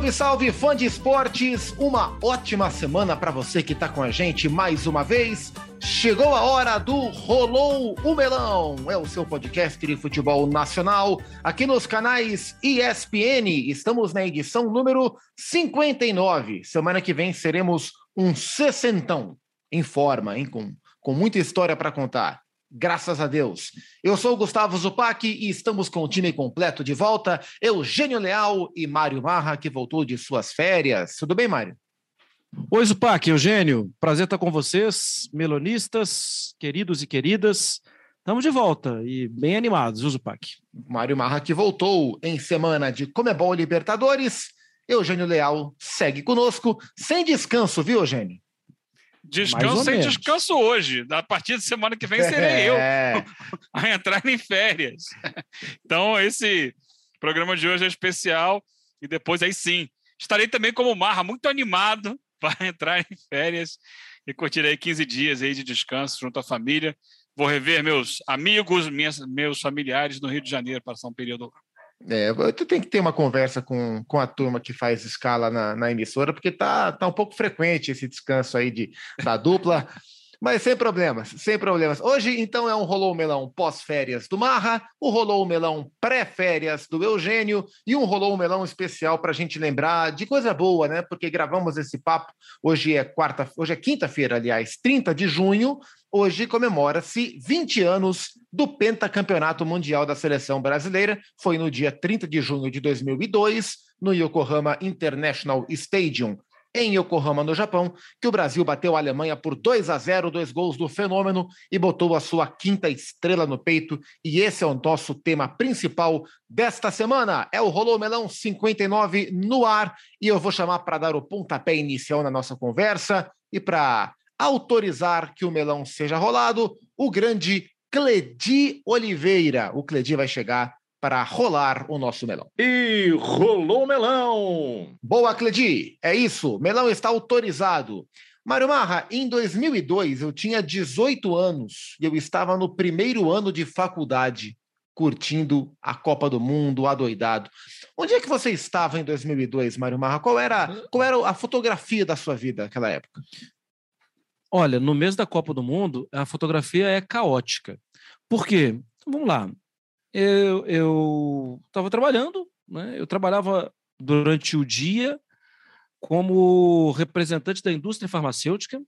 Salve, salve, fã de esportes! Uma ótima semana para você que está com a gente mais uma vez. Chegou a hora do Rolou o Melão. É o seu podcast de futebol nacional aqui nos canais ESPN. Estamos na edição número 59. Semana que vem seremos um sessentão em forma, hein? Com, com muita história para contar. Graças a Deus. Eu sou o Gustavo Zupac e estamos com o time completo de volta. Eugênio Leal e Mário Marra, que voltou de suas férias. Tudo bem, Mário? Oi, Zupac, Eugênio. Prazer estar com vocês, melonistas, queridos e queridas. Estamos de volta e bem animados, viu, Zupac? Mário Marra, que voltou em semana de Comebol Libertadores. Eugênio Leal segue conosco, sem descanso, viu, Eugênio? Descanso sem menos. descanso hoje. A partir de semana que vem serei é. eu a entrar em férias. Então, esse programa de hoje é especial. E depois, aí sim, estarei também como Marra, muito animado para entrar em férias e curtir aí 15 dias aí de descanso junto à família. Vou rever meus amigos, minhas, meus familiares no Rio de Janeiro, passar um período lá. É, tu tem que ter uma conversa com, com a turma que faz escala na, na emissora, porque tá, tá um pouco frequente esse descanso aí de, da dupla. Mas sem problemas, sem problemas. Hoje, então, é um Rolou Melão pós-férias do Marra, o Rolou Melão pré-férias do Eugênio e um Rolou Melão especial para a gente lembrar de coisa boa, né? Porque gravamos esse papo. Hoje é quarta, hoje é quinta-feira, aliás, 30 de junho. Hoje comemora-se 20 anos do pentacampeonato mundial da seleção brasileira. Foi no dia 30 de junho de 2002, no Yokohama International Stadium, em Yokohama, no Japão, que o Brasil bateu a Alemanha por 2 a 0, dois gols do fenômeno e botou a sua quinta estrela no peito. E esse é o nosso tema principal desta semana. É o Rolô Melão 59 no ar e eu vou chamar para dar o pontapé inicial na nossa conversa e para autorizar que o melão seja rolado, o grande Cledi Oliveira. O Cledi vai chegar para rolar o nosso melão. E rolou o melão! Boa, Cledi! É isso, melão está autorizado. Mário Marra, em 2002 eu tinha 18 anos e eu estava no primeiro ano de faculdade, curtindo a Copa do Mundo, adoidado. Onde é que você estava em 2002, Mário Marra? Qual era, qual era a fotografia da sua vida naquela época? Olha, no mês da Copa do Mundo, a fotografia é caótica. Por quê? Vamos lá eu estava trabalhando, né? eu trabalhava durante o dia como representante da indústria farmacêutica,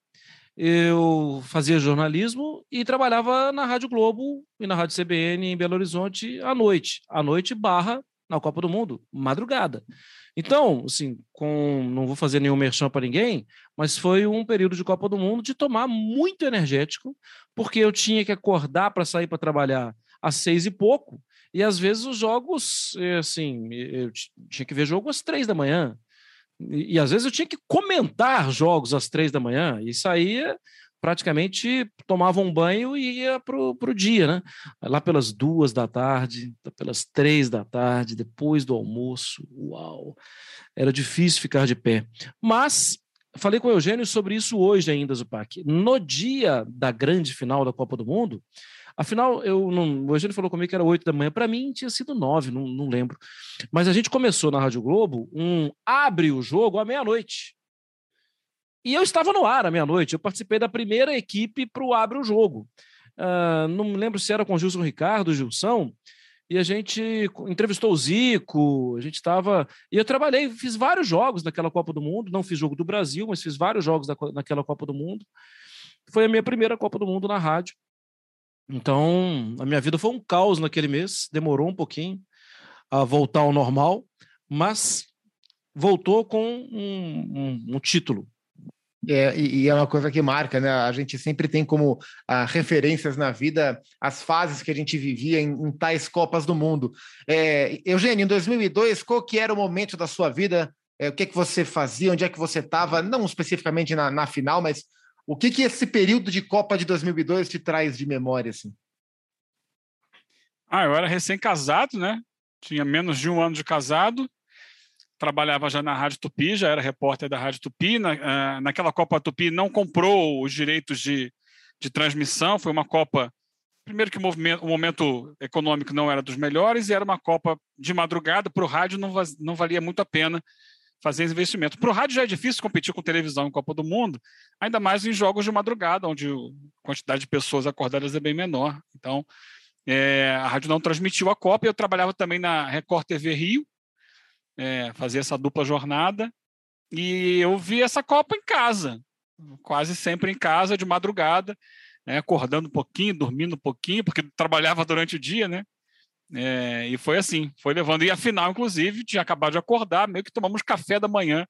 eu fazia jornalismo e trabalhava na Rádio Globo e na Rádio CBN em Belo Horizonte à noite, à noite barra na Copa do Mundo, madrugada. Então, assim, com, não vou fazer nenhum merchan para ninguém, mas foi um período de Copa do Mundo de tomar muito energético, porque eu tinha que acordar para sair para trabalhar às seis e pouco, e às vezes os jogos, eh, assim, eu tinha que ver jogo às três da manhã, e, e às vezes eu tinha que comentar jogos às três da manhã, e saía praticamente tomava um banho e ia para o dia, né? Lá pelas duas da tarde, pelas três da tarde, depois do almoço, uau! Era difícil ficar de pé. Mas falei com o Eugênio sobre isso hoje ainda, Zupac. No dia da grande final da Copa do Mundo, Afinal, eu não, o Eugênio falou comigo que era 8 da manhã. Para mim, tinha sido 9, não, não lembro. Mas a gente começou na Rádio Globo um abre o jogo à meia-noite. E eu estava no ar à meia-noite. Eu participei da primeira equipe para o Abre o Jogo. Uh, não me lembro se era com o Gilson Ricardo, Gilson. E a gente entrevistou o Zico, a gente estava. E eu trabalhei, fiz vários jogos naquela Copa do Mundo. Não fiz jogo do Brasil, mas fiz vários jogos naquela Copa do Mundo. Foi a minha primeira Copa do Mundo na rádio. Então, a minha vida foi um caos naquele mês, demorou um pouquinho a voltar ao normal, mas voltou com um, um, um título. É, e, é uma coisa que marca, né? A gente sempre tem como ah, referências na vida as fases que a gente vivia em, em tais Copas do Mundo. É, Eugênio, em 2002, qual que era o momento da sua vida? É, o que, que você fazia? Onde é que você estava? Não especificamente na, na final, mas o que, que esse período de Copa de 2002 te traz de memória? Assim? Ah, eu era recém-casado, né? Tinha menos de um ano de casado. Trabalhava já na Rádio Tupi, já era repórter da Rádio Tupi. Na, uh, naquela Copa Tupi não comprou os direitos de, de transmissão. Foi uma Copa. Primeiro que o, o momento econômico não era dos melhores e era uma Copa de madrugada. Para o rádio não, não valia muito a pena fazer investimento. Para o rádio já é difícil competir com televisão em Copa do Mundo, ainda mais em jogos de madrugada, onde a quantidade de pessoas acordadas é bem menor. Então, é, a rádio não transmitiu a Copa. Eu trabalhava também na Record TV Rio, é, fazia essa dupla jornada, e eu vi essa Copa em casa, quase sempre em casa, de madrugada, né, acordando um pouquinho, dormindo um pouquinho, porque trabalhava durante o dia, né? É, e foi assim, foi levando. E a final, inclusive, tinha acabado de acordar, meio que tomamos café da manhã,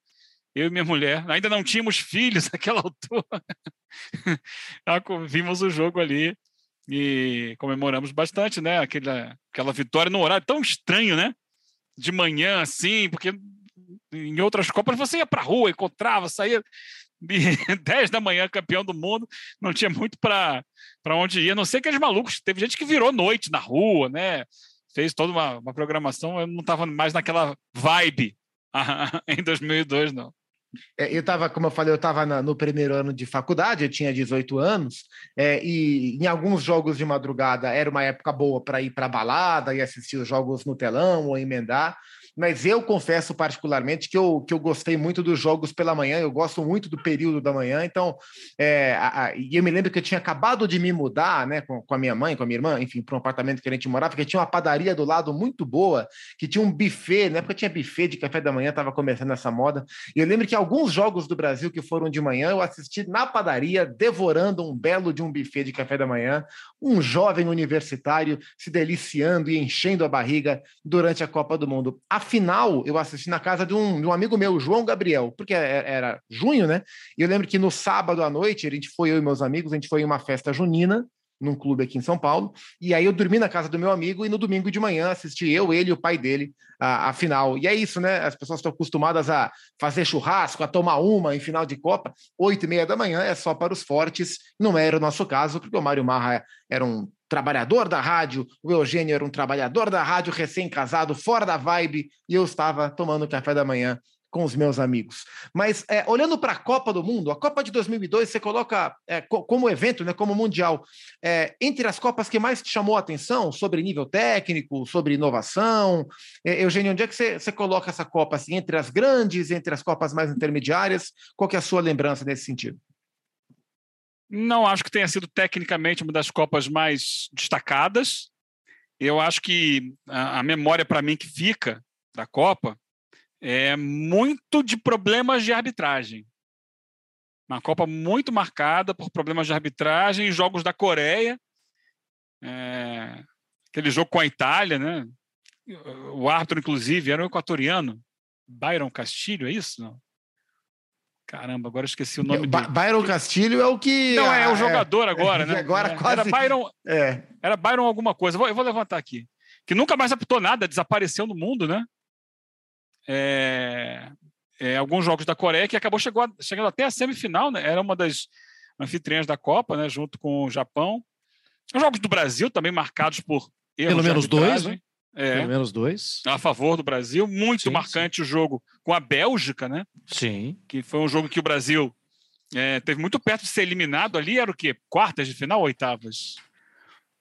eu e minha mulher. Ainda não tínhamos filhos naquela altura. Vimos o jogo ali e comemoramos bastante, né? Aquela, aquela vitória no horário tão estranho, né? De manhã, assim, porque em outras Copas você ia para rua, encontrava, saía 10 da manhã, campeão do mundo, não tinha muito para onde ir, a não ser aqueles malucos. Teve gente que virou noite na rua, né? Fez toda uma, uma programação, eu não estava mais naquela vibe em 2002, não. É, eu estava, como eu falei, eu estava no primeiro ano de faculdade, eu tinha 18 anos, é, e em alguns jogos de madrugada era uma época boa para ir para balada e assistir os jogos no telão ou emendar mas eu confesso particularmente que eu, que eu gostei muito dos jogos pela manhã, eu gosto muito do período da manhã, então, é, a, a, e eu me lembro que eu tinha acabado de me mudar, né, com, com a minha mãe, com a minha irmã, enfim, para um apartamento que a gente morava, porque tinha uma padaria do lado muito boa, que tinha um buffet, na época tinha buffet de café da manhã, estava começando essa moda, e eu lembro que alguns jogos do Brasil que foram de manhã, eu assisti na padaria, devorando um belo de um buffet de café da manhã, um jovem universitário se deliciando e enchendo a barriga durante a Copa do Mundo. A final eu assisti na casa de um, de um amigo meu, João Gabriel, porque era, é, era junho, né? E eu lembro que no sábado à noite, a gente foi, eu e meus amigos, a gente foi em uma festa junina, num clube aqui em São Paulo, e aí eu dormi na casa do meu amigo e no domingo de manhã assisti eu, ele e o pai dele a, a final. E é isso, né? As pessoas estão acostumadas a fazer churrasco, a tomar uma em final de Copa, oito e meia da manhã é só para os fortes, não era o nosso caso, porque o Mário Marra era um trabalhador da rádio, o Eugênio era um trabalhador da rádio, recém-casado, fora da vibe, e eu estava tomando café da manhã com os meus amigos. Mas é, olhando para a Copa do Mundo, a Copa de 2002 você coloca é, co como evento, né, como mundial, é, entre as Copas que mais te chamou a atenção sobre nível técnico, sobre inovação. É, Eugênio, onde é que você, você coloca essa Copa assim, entre as grandes, entre as Copas mais intermediárias? Qual é a sua lembrança nesse sentido? Não acho que tenha sido tecnicamente uma das Copas mais destacadas. Eu acho que a, a memória para mim que fica da Copa é muito de problemas de arbitragem. Uma Copa muito marcada por problemas de arbitragem jogos da Coreia. É, aquele jogo com a Itália, né? O árbitro, inclusive, era um equatoriano. Byron Castilho, é isso? Não? Caramba, agora eu esqueci o nome dele. Byron Castilho é o que. Não, é, o é, jogador agora, né? Agora é, quase. Era Byron, é. era Byron alguma coisa. Eu vou levantar aqui. Que nunca mais apitou nada, desapareceu no mundo, né? É, é, alguns jogos da Coreia que acabou chegou a, chegando até a semifinal, né? Era uma das anfitriãs da Copa, né? Junto com o Japão. Os jogos do Brasil também marcados por Pelo menos dois, né? É, Pelo menos dois. A favor do Brasil. Muito sim, marcante sim. o jogo com a Bélgica, né? Sim. Que foi um jogo que o Brasil é, teve muito perto de ser eliminado ali. Era o quê? Quartas de final ou oitavas?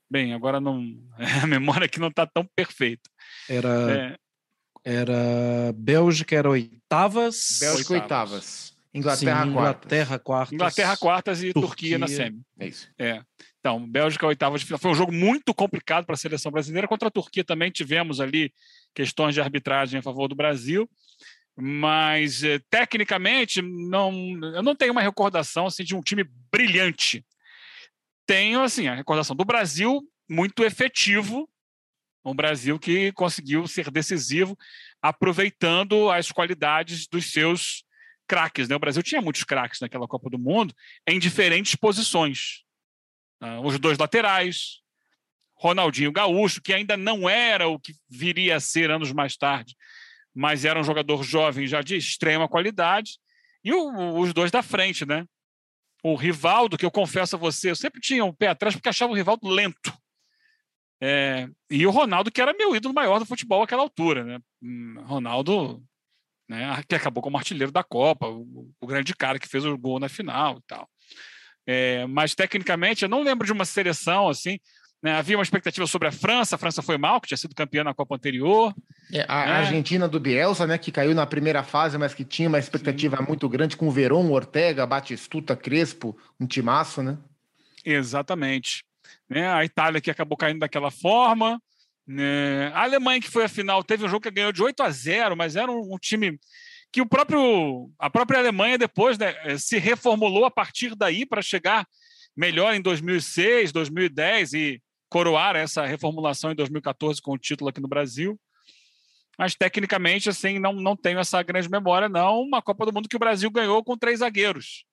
Bem, agora não. A memória aqui não está tão perfeita. Era. É... Era. Bélgica era oitavas. Bélgica oitavas. oitavas. Inglaterra, Sim, Inglaterra quartas. quartas. Inglaterra quartas e Turquia, Turquia na semi. É isso. É. Então, Bélgica oitava de final. Foi um jogo muito complicado para a seleção brasileira. Contra a Turquia também tivemos ali questões de arbitragem a favor do Brasil. Mas, eh, tecnicamente, não, eu não tenho uma recordação assim, de um time brilhante. Tenho assim, a recordação do Brasil muito efetivo, um Brasil que conseguiu ser decisivo, aproveitando as qualidades dos seus craques. Né? O Brasil tinha muitos craques naquela Copa do Mundo em diferentes posições. Uh, os dois laterais, Ronaldinho Gaúcho, que ainda não era o que viria a ser anos mais tarde, mas era um jogador jovem já de extrema qualidade, e o, os dois da frente, né? O Rivaldo, que eu confesso a você, eu sempre tinha um pé atrás porque achava o Rivaldo lento. É, e o Ronaldo, que era meu ídolo maior do futebol àquela altura, né? Hum, Ronaldo, né, que acabou como artilheiro da Copa, o, o grande cara que fez o gol na final e tal. É, mas tecnicamente, eu não lembro de uma seleção assim. Né? Havia uma expectativa sobre a França, a França foi mal, que tinha sido campeã na Copa anterior. É, a né? Argentina do Bielsa, né, que caiu na primeira fase, mas que tinha uma expectativa Sim. muito grande com o Verón, Ortega, Batistuta, Crespo, um timaço, né? Exatamente. Né? A Itália que acabou caindo daquela forma. Né? A Alemanha que foi a final teve um jogo que ganhou de 8 a 0, mas era um, um time que o próprio a própria Alemanha depois né, se reformulou a partir daí para chegar melhor em 2006, 2010 e coroar essa reformulação em 2014 com o título aqui no Brasil. Mas tecnicamente, assim, não, não tenho essa grande memória, não. Uma Copa do Mundo que o Brasil ganhou com três zagueiros.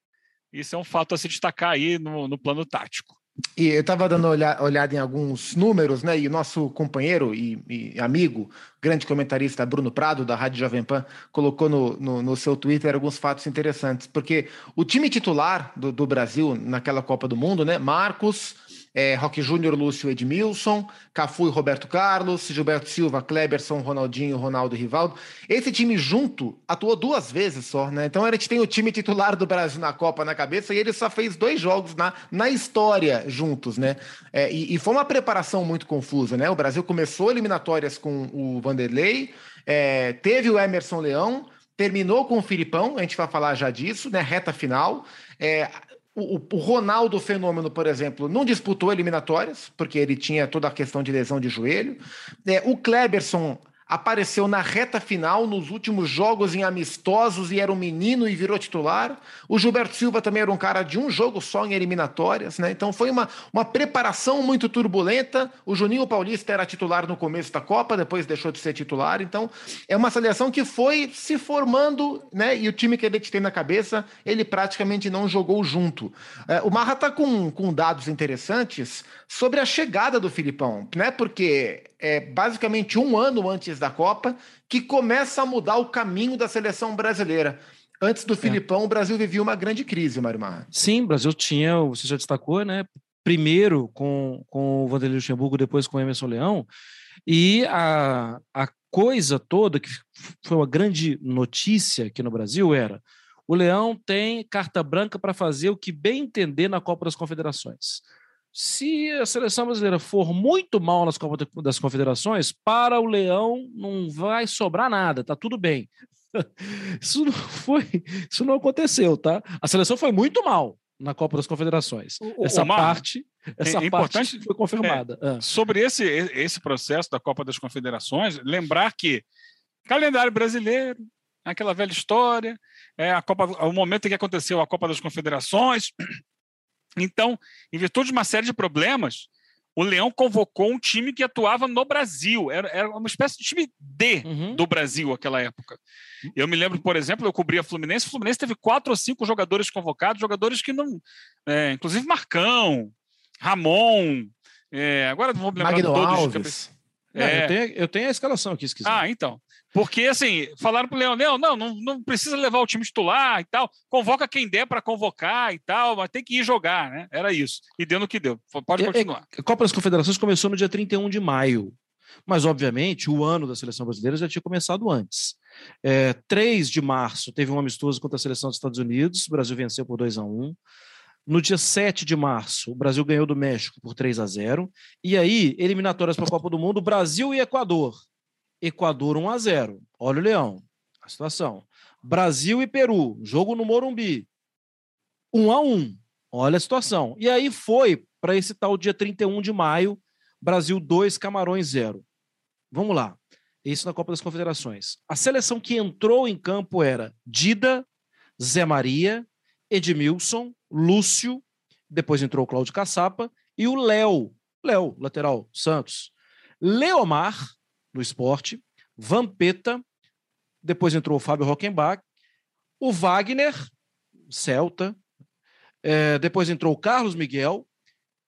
Isso é um fato a se destacar aí no, no plano tático. E eu estava dando olha, olhada em alguns números, né? E o nosso companheiro e, e, amigo, grande comentarista Bruno Prado, da Rádio Jovem Pan, colocou no, no, no seu Twitter alguns fatos interessantes. Porque o time titular do, do Brasil naquela Copa do Mundo, né? Marcos, é, Roque Júnior, Lúcio Edmilson, Cafu e Roberto Carlos, Gilberto Silva, Kleberson, Ronaldinho, Ronaldo e Rivaldo. Esse time junto atuou duas vezes só, né? Então a gente tem o time titular do Brasil na Copa na cabeça e ele só fez dois jogos na, na história juntos, né? É, e, e, foi uma preparação muito confusa, né? O Brasil começou eliminatórias com o Vanderlei, é, teve o Emerson Leão, terminou com o Filipão, a gente vai falar já disso, né? Reta final. É, o, o, Ronaldo Fenômeno, por exemplo, não disputou eliminatórias, porque ele tinha toda a questão de lesão de joelho. É, o Kleberson apareceu na reta final, nos últimos jogos em amistosos e era um menino e virou titular. O Gilberto Silva também era um cara de um jogo só em eliminatórias, né? Então foi uma, uma preparação muito turbulenta. O Juninho Paulista era titular no começo da Copa, depois deixou de ser titular. Então é uma seleção que foi se formando, né? E o time que ele tem na cabeça, ele praticamente não jogou junto. É, o Marra está com, com dados interessantes sobre a chegada do Filipão, né? Porque é basicamente um ano antes da Copa que começa a mudar o caminho da seleção brasileira. Antes do é. Filipão, o Brasil vivia uma grande crise, Mário Marra. Sim, o Brasil tinha, você já destacou, né? Primeiro com, com o Vanderlei Luxemburgo, depois com o Emerson Leão. E a, a coisa toda, que foi uma grande notícia aqui no Brasil, era o Leão tem carta branca para fazer o que bem entender na Copa das Confederações. Se a seleção brasileira for muito mal nas Copas das Confederações, para o Leão não vai sobrar nada, tá tudo bem. Isso não foi, isso não aconteceu, tá? A seleção foi muito mal na Copa das Confederações. O, essa Omar, parte, essa é parte foi confirmada. É, ah. Sobre esse esse processo da Copa das Confederações, lembrar que calendário brasileiro, aquela velha história, é a Copa, o momento em que aconteceu a Copa das Confederações, então, em virtude de uma série de problemas, o Leão convocou um time que atuava no Brasil. Era, era uma espécie de time D uhum. do Brasil naquela época. Eu me lembro, por exemplo, eu cobria Fluminense. O Fluminense teve quatro ou cinco jogadores convocados, jogadores que não. É, inclusive Marcão, Ramon. É, agora não vou lembrar Magno todos. Alves. É, eu, tenho, eu tenho a escalação aqui, se quiser. Ah, então. Porque, assim, falaram pro Leão, não, não, não precisa levar o time titular e tal, convoca quem der para convocar e tal, mas tem que ir jogar, né? Era isso. E deu no que deu. Pode continuar. a Copa das Confederações começou no dia 31 de maio, mas, obviamente, o ano da seleção brasileira já tinha começado antes. É, 3 de março teve um amistoso contra a seleção dos Estados Unidos, o Brasil venceu por 2 a 1 no dia 7 de março, o Brasil ganhou do México por 3 a 0. E aí, eliminatórias para a Copa do Mundo, Brasil e Equador. Equador 1 a 0. Olha o Leão, a situação. Brasil e Peru, jogo no Morumbi. 1 a 1. Olha a situação. E aí foi para esse tal dia 31 de maio, Brasil 2, Camarões 0. Vamos lá. Isso na Copa das Confederações. A seleção que entrou em campo era Dida, Zé Maria, Edmilson, Lúcio, depois entrou o Cláudio Caçapa e o Léo, Léo, lateral, Santos. Leomar, no esporte, Vampeta, depois entrou o Fábio Rockenbach, o Wagner, Celta, é, depois entrou o Carlos Miguel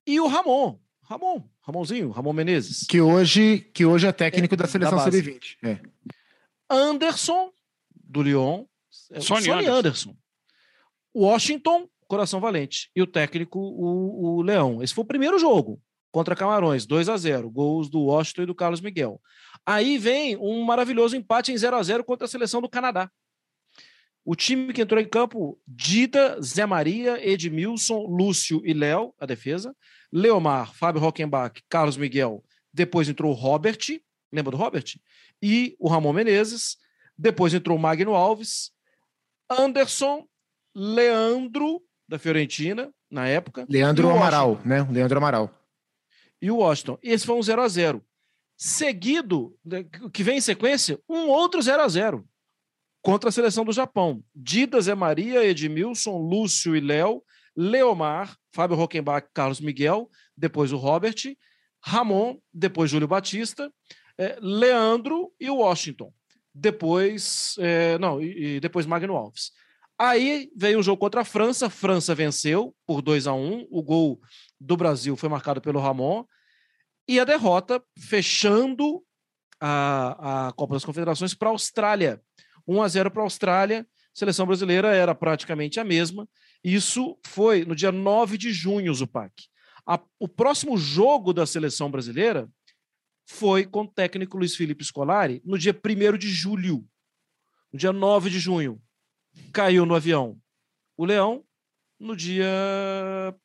e o Ramon, Ramon, Ramonzinho, Ramon Menezes. Que hoje, que hoje é técnico é, da seleção da sub-20. É. Anderson, do Lyon. É, Sony, Sony Anderson. Anderson. Washington, Coração Valente. E o técnico, o, o Leão. Esse foi o primeiro jogo contra Camarões, 2 a 0 Gols do Washington e do Carlos Miguel. Aí vem um maravilhoso empate em 0 a 0 contra a seleção do Canadá. O time que entrou em campo, Dida, Zé Maria, Edmilson, Lúcio e Léo, a defesa. Leomar, Fábio Rockenbach, Carlos Miguel. Depois entrou o Robert, lembra do Robert? E o Ramon Menezes. Depois entrou o Magno Alves, Anderson, Leandro, da Fiorentina, na época. Leandro Amaral, né? Leandro Amaral. E o Washington. Esse foi um 0 a 0 Seguido, né, que vem em sequência, um outro 0 a 0 contra a seleção do Japão. Dida, Zé Maria, Edmilson, Lúcio e Léo, Leomar, Fábio Rockenbach, Carlos Miguel, depois o Robert, Ramon, depois Júlio Batista, é, Leandro e o Washington. Depois, é, não, e, e depois Magno Alves. Aí veio o jogo contra a França, França venceu por 2 a 1 o gol do Brasil foi marcado pelo Ramon, e a derrota fechando a, a Copa das Confederações para a Austrália. 1 a 0 para a Austrália, seleção brasileira era praticamente a mesma. Isso foi no dia 9 de junho, Zupac. A, o próximo jogo da seleção brasileira foi com o técnico Luiz Felipe Scolari no dia 1 de julho. No dia 9 de junho, caiu no avião o Leão. No dia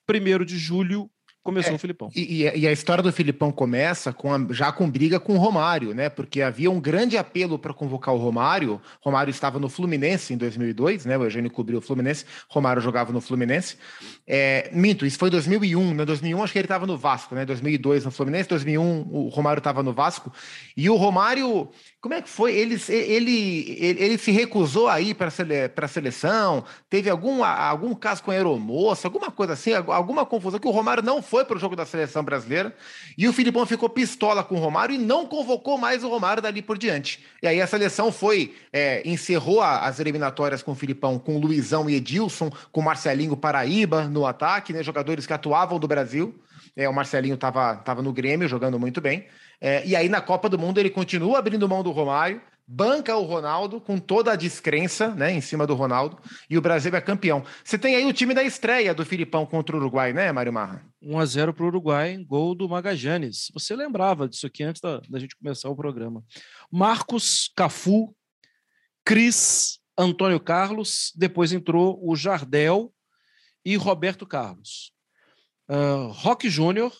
1 de julho, começou é, o Filipão. E, e, a história do Filipão começa com a, já com briga com o Romário, né? Porque havia um grande apelo para convocar o Romário. Romário estava no Fluminense em 2002, né? O Eugênio cobriu o Fluminense, Romário jogava no Fluminense. É, minto, isso foi em 2001. Né? 2001 acho que ele estava no Vasco, né? 2002 no Fluminense, 2001 o Romário estava no Vasco. E o Romário como é que foi? Ele, ele, ele, ele se recusou a ir para a seleção? Teve algum, algum caso com a aeromoça, alguma coisa assim, alguma confusão, que o Romário não foi para o jogo da seleção brasileira e o Filipão ficou pistola com o Romário e não convocou mais o Romário dali por diante. E aí a seleção foi, é, encerrou as eliminatórias com o Filipão, com o Luizão e Edilson, com o Marcelinho Paraíba no ataque, né, jogadores que atuavam do Brasil. É, o Marcelinho estava tava no Grêmio jogando muito bem. É, e aí na Copa do Mundo ele continua abrindo mão do Romário, banca o Ronaldo com toda a descrença né, em cima do Ronaldo e o Brasil é campeão. Você tem aí o time da estreia do Filipão contra o Uruguai, né, Mário Marra? 1 a 0 para o Uruguai, gol do Magajanes. Você lembrava disso aqui antes da, da gente começar o programa. Marcos, Cafu, Cris, Antônio Carlos, depois entrou o Jardel e Roberto Carlos. Uh, Roque Júnior,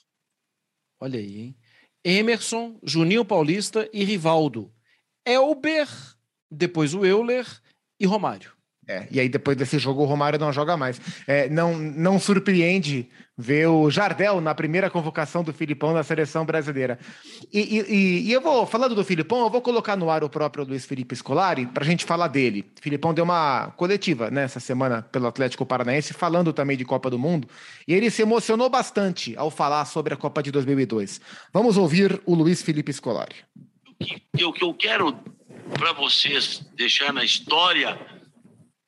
olha aí, hein? Emerson, Juninho Paulista e Rivaldo. Elber, depois o Euler e Romário. É, e aí depois desse jogo o Romário não joga mais. É, não, não surpreende ver o Jardel na primeira convocação do Filipão na seleção brasileira. E, e, e eu vou, falando do Filipão, eu vou colocar no ar o próprio Luiz Felipe Scolari para a gente falar dele. O Filipão deu uma coletiva nessa né, semana pelo Atlético Paranaense, falando também de Copa do Mundo, e ele se emocionou bastante ao falar sobre a Copa de 2002. Vamos ouvir o Luiz Felipe Scolari. O que eu quero para vocês deixar na história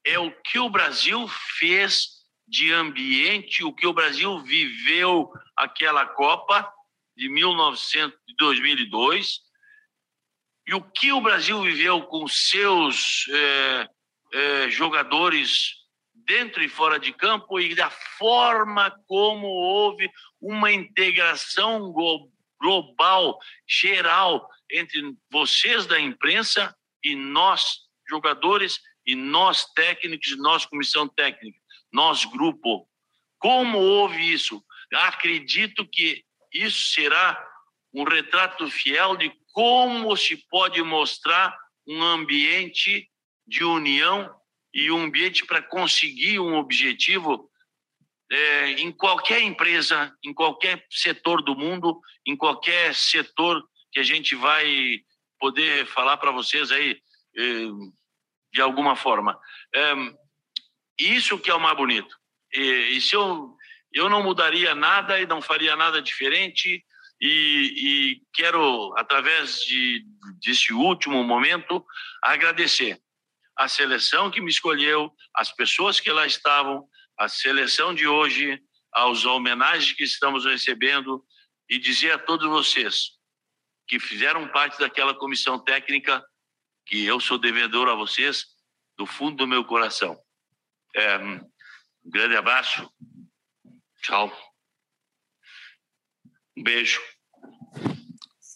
é o que o Brasil fez de ambiente, o que o Brasil viveu aquela Copa de 1900, 2002 e o que o Brasil viveu com seus é, é, jogadores dentro e fora de campo e da forma como houve uma integração global, geral, entre vocês da imprensa e nós, jogadores, e nós técnicos, nós comissão técnica, nós grupo. Como houve isso? Acredito que isso será um retrato fiel de como se pode mostrar um ambiente de união e um ambiente para conseguir um objetivo é, em qualquer empresa, em qualquer setor do mundo, em qualquer setor que a gente vai poder falar para vocês aí. É, de alguma forma. É, isso que é o mais bonito. E, se eu, eu não mudaria nada e não faria nada diferente, e, e quero, através de, desse último momento, agradecer a seleção que me escolheu, as pessoas que lá estavam, a seleção de hoje, aos homenagens que estamos recebendo, e dizer a todos vocês que fizeram parte daquela comissão técnica que eu sou devedor a vocês do fundo do meu coração. É, um grande abraço. Tchau. Um beijo.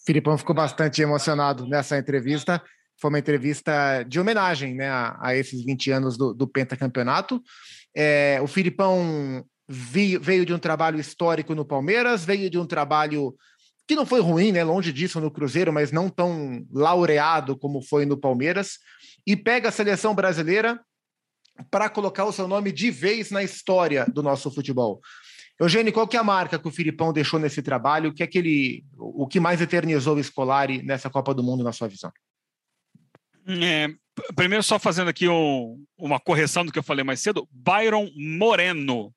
Filipão ficou bastante emocionado nessa entrevista. foi uma entrevista de homenagem né, a, a esses 20 anos do, do pentacampeonato. É, o Filipão veio, veio de um trabalho histórico no Palmeiras, veio de um trabalho que não foi ruim, né? Longe disso no Cruzeiro, mas não tão laureado como foi no Palmeiras, e pega a seleção brasileira para colocar o seu nome de vez na história do nosso futebol. Eugênio, qual que é a marca que o Filipão deixou nesse trabalho? O que é que ele, o que mais eternizou o Scolari nessa Copa do Mundo, na sua visão? É, primeiro, só fazendo aqui um, uma correção do que eu falei mais cedo, Byron Moreno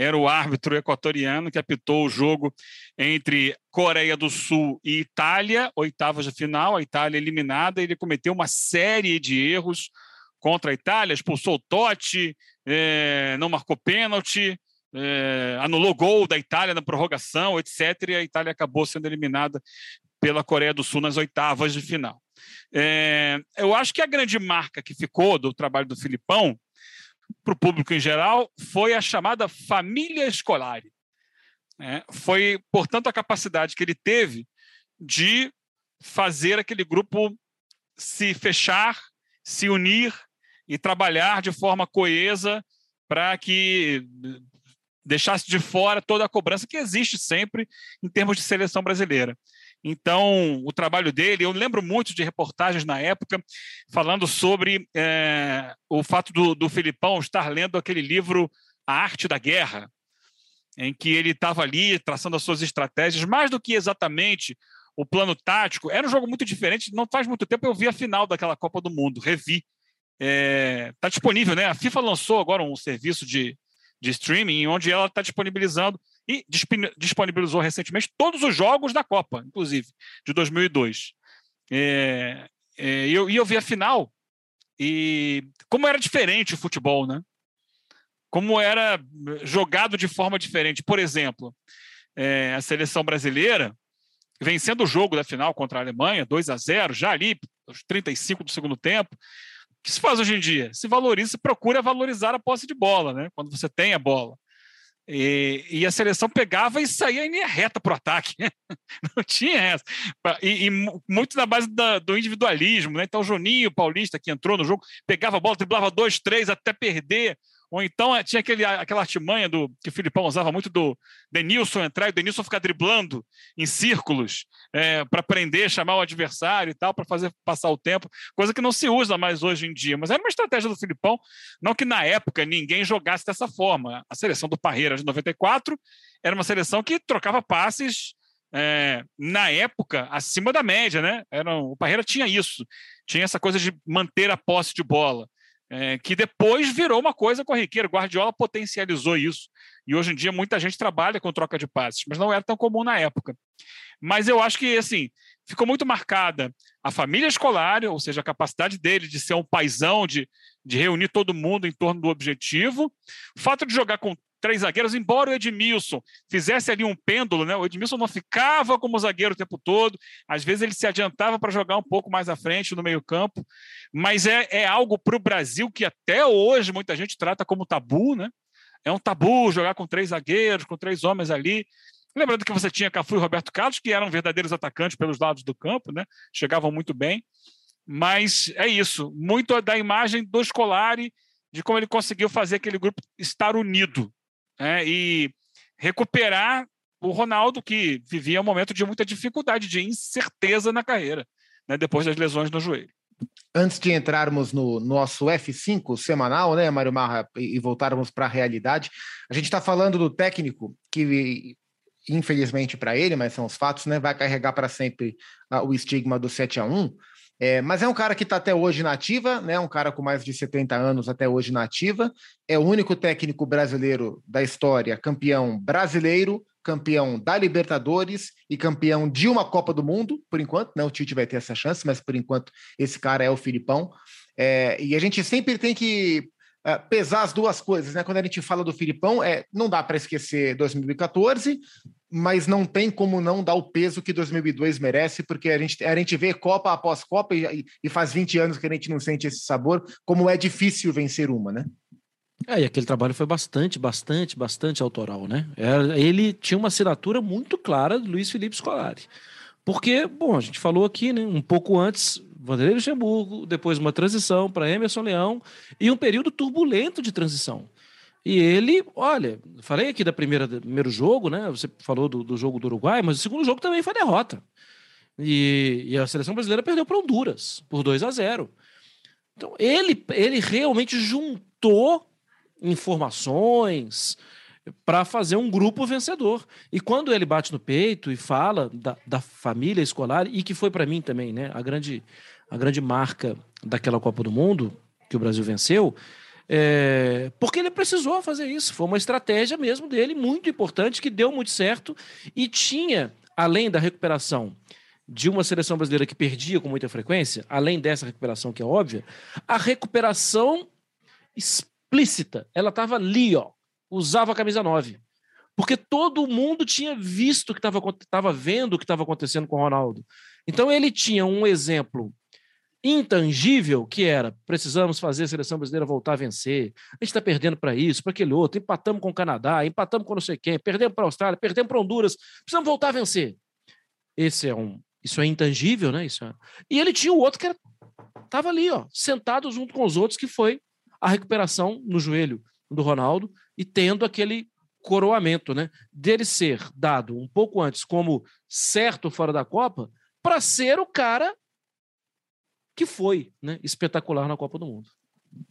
era o árbitro equatoriano que apitou o jogo entre Coreia do Sul e Itália, oitavas de final, a Itália eliminada. Ele cometeu uma série de erros contra a Itália, expulsou o Totti, é, não marcou pênalti, é, anulou gol da Itália na prorrogação, etc. E a Itália acabou sendo eliminada pela Coreia do Sul nas oitavas de final. É, eu acho que a grande marca que ficou do trabalho do Filipão para o público em geral foi a chamada família escolar. É, foi, portanto, a capacidade que ele teve de fazer aquele grupo se fechar, se unir e trabalhar de forma coesa para que deixasse de fora toda a cobrança que existe sempre em termos de seleção brasileira. Então, o trabalho dele, eu lembro muito de reportagens na época falando sobre é, o fato do, do Filipão estar lendo aquele livro A Arte da Guerra, em que ele estava ali traçando as suas estratégias, mais do que exatamente o plano tático. Era um jogo muito diferente. Não faz muito tempo eu vi a final daquela Copa do Mundo, revi. Está é, tá disponível, né? A FIFA lançou agora um serviço de, de streaming onde ela está disponibilizando e disponibilizou recentemente todos os jogos da Copa, inclusive, de 2002. É, é, e eu, eu vi a final e como era diferente o futebol, né? Como era jogado de forma diferente. Por exemplo, é, a seleção brasileira vencendo o jogo da final contra a Alemanha, 2 a 0 já ali, aos 35 do segundo tempo. O que se faz hoje em dia? Se valoriza, se procura valorizar a posse de bola, né? Quando você tem a bola. E, e, a seleção pegava e saía em linha reta para o ataque. Não tinha essa. E, e muito na base da, do individualismo. Né? Então, o Juninho Paulista, que entrou no jogo, pegava a bola, driblava dois, três até perder. Ou então eh, tinha aquele, aquela artimanha do, que o Filipão usava muito do Denilson entrar e o Denilson ficar driblando em círculos é, para prender, chamar o adversário e tal, para fazer passar o tempo, coisa que não se usa mais hoje em dia. Mas era uma estratégia do Filipão, não que na época ninguém jogasse dessa forma. A seleção do Parreira de 94 era uma seleção que trocava passes é, na época, acima da média, né? Era, o Parreira tinha isso, tinha essa coisa de manter a posse de bola é, que depois virou uma coisa corriqueira. Guardiola potencializou isso. E hoje em dia muita gente trabalha com troca de passes, mas não era tão comum na época. Mas eu acho que, assim, ficou muito marcada a família escolar, ou seja, a capacidade dele de ser um paizão, de, de reunir todo mundo em torno do objetivo. O fato de jogar com três zagueiros, embora o Edmilson fizesse ali um pêndulo, né? O Edmilson não ficava como zagueiro o tempo todo, às vezes ele se adiantava para jogar um pouco mais à frente no meio-campo, mas é, é algo para o Brasil que até hoje muita gente trata como tabu, né? É um tabu jogar com três zagueiros, com três homens ali. Lembrando que você tinha Cafu e Roberto Carlos, que eram verdadeiros atacantes pelos lados do campo, né? Chegavam muito bem. Mas é isso, muito da imagem do Scolari, de como ele conseguiu fazer aquele grupo estar unido, né, e recuperar o Ronaldo, que vivia um momento de muita dificuldade, de incerteza na carreira, né, depois das lesões no joelho. Antes de entrarmos no nosso F5 semanal, né, Mário Marra, e voltarmos para a realidade, a gente está falando do técnico que, infelizmente para ele, mas são os fatos, né, vai carregar para sempre uh, o estigma do 7 a 1 é, mas é um cara que está até hoje na ativa, né? Um cara com mais de 70 anos até hoje na ativa. É o único técnico brasileiro da história, campeão brasileiro, campeão da Libertadores e campeão de uma Copa do Mundo, por enquanto, né? O Tite vai ter essa chance, mas por enquanto esse cara é o Filipão. É, e a gente sempre tem que uh, pesar as duas coisas, né? Quando a gente fala do Filipão, é, não dá para esquecer 2014, mas não tem como não dar o peso que 2002 merece, porque a gente, a gente vê Copa após Copa e, e faz 20 anos que a gente não sente esse sabor, como é difícil vencer uma, né? É, e aquele trabalho foi bastante, bastante, bastante autoral, né? Era, ele tinha uma assinatura muito clara do Luiz Felipe Scolari. Porque, bom, a gente falou aqui, né, um pouco antes, Vanderlei Luxemburgo, depois uma transição para Emerson Leão e um período turbulento de transição. E ele, olha, falei aqui da primeira, do primeiro jogo, né? Você falou do, do jogo do Uruguai, mas o segundo jogo também foi derrota. E, e a seleção brasileira perdeu para Honduras por 2 a 0. Então, ele, ele realmente juntou informações para fazer um grupo vencedor. E quando ele bate no peito e fala da, da família escolar, e que foi para mim também né, a, grande, a grande marca daquela Copa do Mundo que o Brasil venceu, é, porque ele precisou fazer isso. Foi uma estratégia mesmo dele, muito importante, que deu muito certo e tinha, além da recuperação de uma seleção brasileira que perdia com muita frequência, além dessa recuperação que é óbvia, a recuperação explícita. Ela estava ali, ó, usava a camisa 9. Porque todo mundo tinha visto que estava vendo o que estava acontecendo com o Ronaldo. Então ele tinha um exemplo intangível que era precisamos fazer a seleção brasileira voltar a vencer. A gente está perdendo para isso, para aquele outro. Empatamos com o Canadá, empatamos com não sei quem, perdemos para a Austrália, perdemos para Honduras. Precisamos voltar a vencer. Esse é um, isso é intangível, né? Isso é... E ele tinha o outro que estava ali, ó, sentado junto com os outros, que foi a recuperação no joelho do Ronaldo e tendo aquele coroamento, né? Dele ser dado um pouco antes como certo fora da Copa para ser o cara que foi né, espetacular na Copa do Mundo.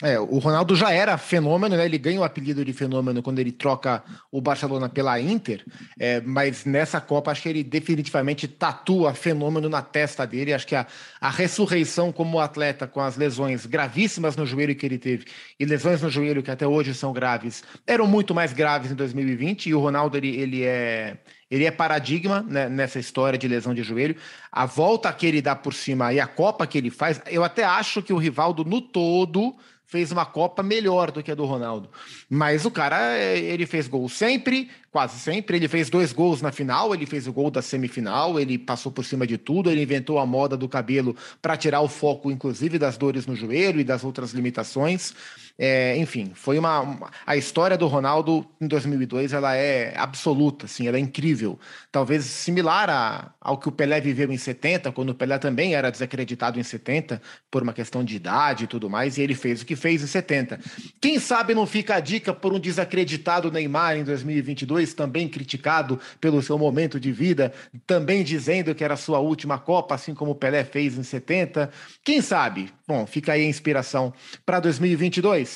É, o Ronaldo já era fenômeno, né? Ele ganha o apelido de fenômeno quando ele troca o Barcelona pela Inter, é, mas nessa Copa acho que ele definitivamente tatua fenômeno na testa dele. Acho que a, a ressurreição como atleta com as lesões gravíssimas no joelho que ele teve e lesões no joelho que até hoje são graves, eram muito mais graves em 2020 e o Ronaldo ele, ele é ele é paradigma né, nessa história de lesão de joelho. A volta que ele dá por cima e a Copa que ele faz, eu até acho que o Rivaldo, no todo, fez uma Copa melhor do que a do Ronaldo. Mas o cara, é, ele fez gol sempre, quase sempre. Ele fez dois gols na final, ele fez o gol da semifinal, ele passou por cima de tudo, ele inventou a moda do cabelo para tirar o foco, inclusive, das dores no joelho e das outras limitações. É, enfim, foi uma, uma, A história do Ronaldo em 2002 ela é absoluta, assim, ela é incrível. Talvez similar a, ao que o Pelé viveu em 70, quando o Pelé também era desacreditado em 70, por uma questão de idade e tudo mais, e ele fez o que fez em 70. Quem sabe não fica a dica por um desacreditado Neymar em 2022, também criticado pelo seu momento de vida, também dizendo que era sua última Copa, assim como o Pelé fez em 70. Quem sabe? Bom, fica aí a inspiração para 2022.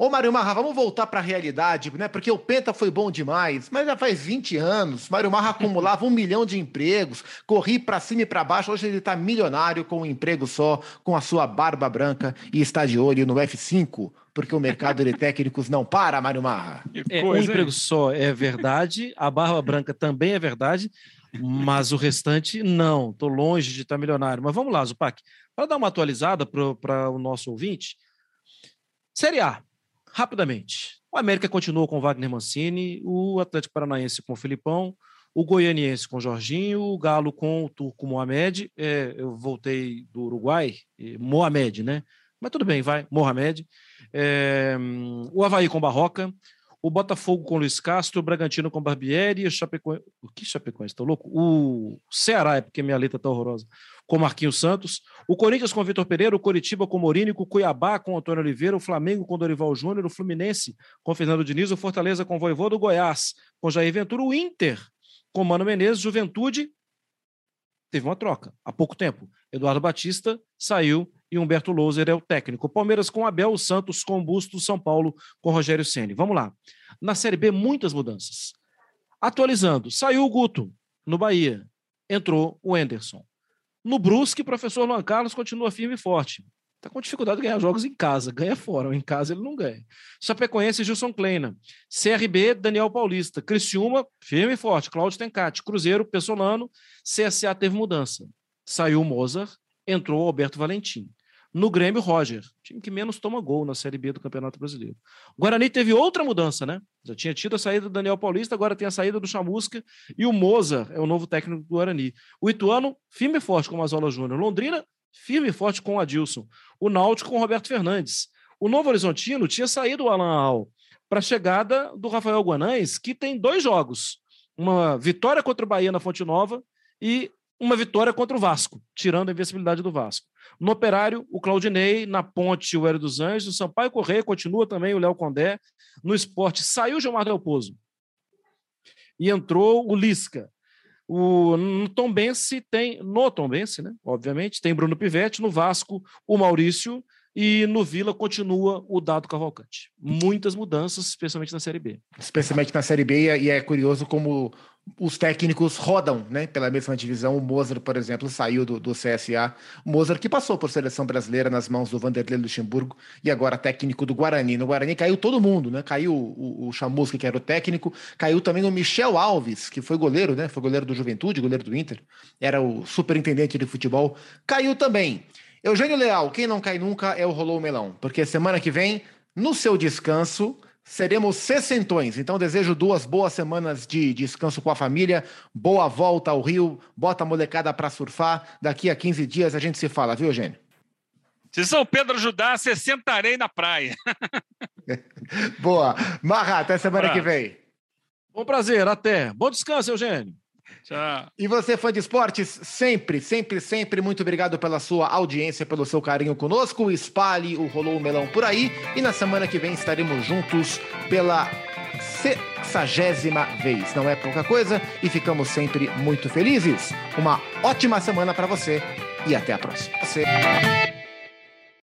Ô, Mário Marra, vamos voltar para a realidade, né? Porque o Penta foi bom demais, mas já faz 20 anos. Mário Marra acumulava um milhão de empregos, corri para cima e para baixo. Hoje ele está milionário com um emprego só, com a sua barba branca e está de olho no F5, porque o mercado de técnicos não para, Mário Marra. É, um emprego só é verdade, a barba branca também é verdade, mas o restante não. Estou longe de estar tá milionário. Mas vamos lá, Zupac, para dar uma atualizada para o nosso ouvinte. Série A rapidamente. O América continuou com Wagner Mancini, o Atlético Paranaense com o Filipão, o Goianiense com o Jorginho, o Galo com o Turco Mohamed. É, eu voltei do Uruguai, Mohamed, né? Mas tudo bem, vai, Mohamed. É, o Havaí com Barroca, o Botafogo com Luiz Castro, o Bragantino com Barbieri, o Chapecoense. O que Chapecoense? Tá louco? O Ceará, é porque minha letra tá horrorosa. Com Marquinhos Santos. O Corinthians com Vitor Pereira, o Coritiba com Morínico, o Cuiabá com Antônio Oliveira, o Flamengo com Dorival Júnior, o Fluminense com Fernando Diniz, o Fortaleza com Voivô do Goiás, com Jair Ventura, o Inter com Mano Menezes, Juventude. Teve uma troca há pouco tempo. Eduardo Batista saiu e Humberto Louser é o técnico. Palmeiras com Abel, Santos com Busto, São Paulo com Rogério Ceni. Vamos lá. Na Série B, muitas mudanças. Atualizando, saiu o Guto no Bahia, entrou o Enderson. No Brusque, o professor Luan Carlos continua firme e forte. Está com dificuldade de ganhar jogos em casa, ganha fora, em casa ele não ganha. Chapecoense, Gilson Kleina. CRB, Daniel Paulista. Criciúma, firme e forte. Cláudio Tencati. Cruzeiro, Pessolano. CSA teve mudança. Saiu Mozart, entrou Alberto Valentim. No Grêmio, Roger, time que menos toma gol na Série B do Campeonato Brasileiro. O Guarani teve outra mudança, né? Já tinha tido a saída do Daniel Paulista, agora tem a saída do Chamusca e o Moza é o novo técnico do Guarani. O Ituano, firme e forte com o Mazola Júnior. Londrina, firme e forte com o Adilson. O Náutico com o Roberto Fernandes. O Novo Horizontino tinha saído o Alan Al para a chegada do Rafael Guanães, que tem dois jogos. Uma vitória contra o Bahia na Fonte Nova e uma vitória contra o Vasco, tirando a invencibilidade do Vasco. No Operário, o Claudinei, na Ponte, o Hélio dos Anjos, o Sampaio Correia, continua também o Léo Condé. No esporte, saiu o Gilmar Del Pozo. E entrou o Lisca. O, no Tombense tem, no Tombense, né? Obviamente, tem Bruno Pivetti, no Vasco, o Maurício, e no Vila continua o Dado Cavalcante. Muitas mudanças, especialmente na Série B. Especialmente na Série B, e é curioso como os técnicos rodam né, pela mesma divisão. O Mozart, por exemplo, saiu do, do CSA. O Mozart que passou por seleção brasileira nas mãos do Vanderlei Luxemburgo e agora técnico do Guarani. No Guarani caiu todo mundo, né? Caiu o, o Chamusca, que era o técnico, caiu também o Michel Alves, que foi goleiro, né? Foi goleiro do Juventude, goleiro do Inter, era o superintendente de futebol. Caiu também. Eugênio Leal, quem não cai nunca é o Rolou Melão, porque semana que vem, no seu descanso, seremos sessentões. Então, desejo duas boas semanas de descanso com a família, boa volta ao Rio, bota a molecada para surfar. Daqui a 15 dias a gente se fala, viu, Eugênio? Se São Pedro ajudar, você sentarei na praia. boa. Marra, até semana que vem. Bom prazer, até. Bom descanso, Eugênio. Tchau. E você, fã de esportes, sempre, sempre, sempre muito obrigado pela sua audiência, pelo seu carinho conosco. Espalhe o Rolou Melão por aí. E na semana que vem estaremos juntos pela sexagésima vez. Não é pouca coisa e ficamos sempre muito felizes. Uma ótima semana para você e até a próxima. Você...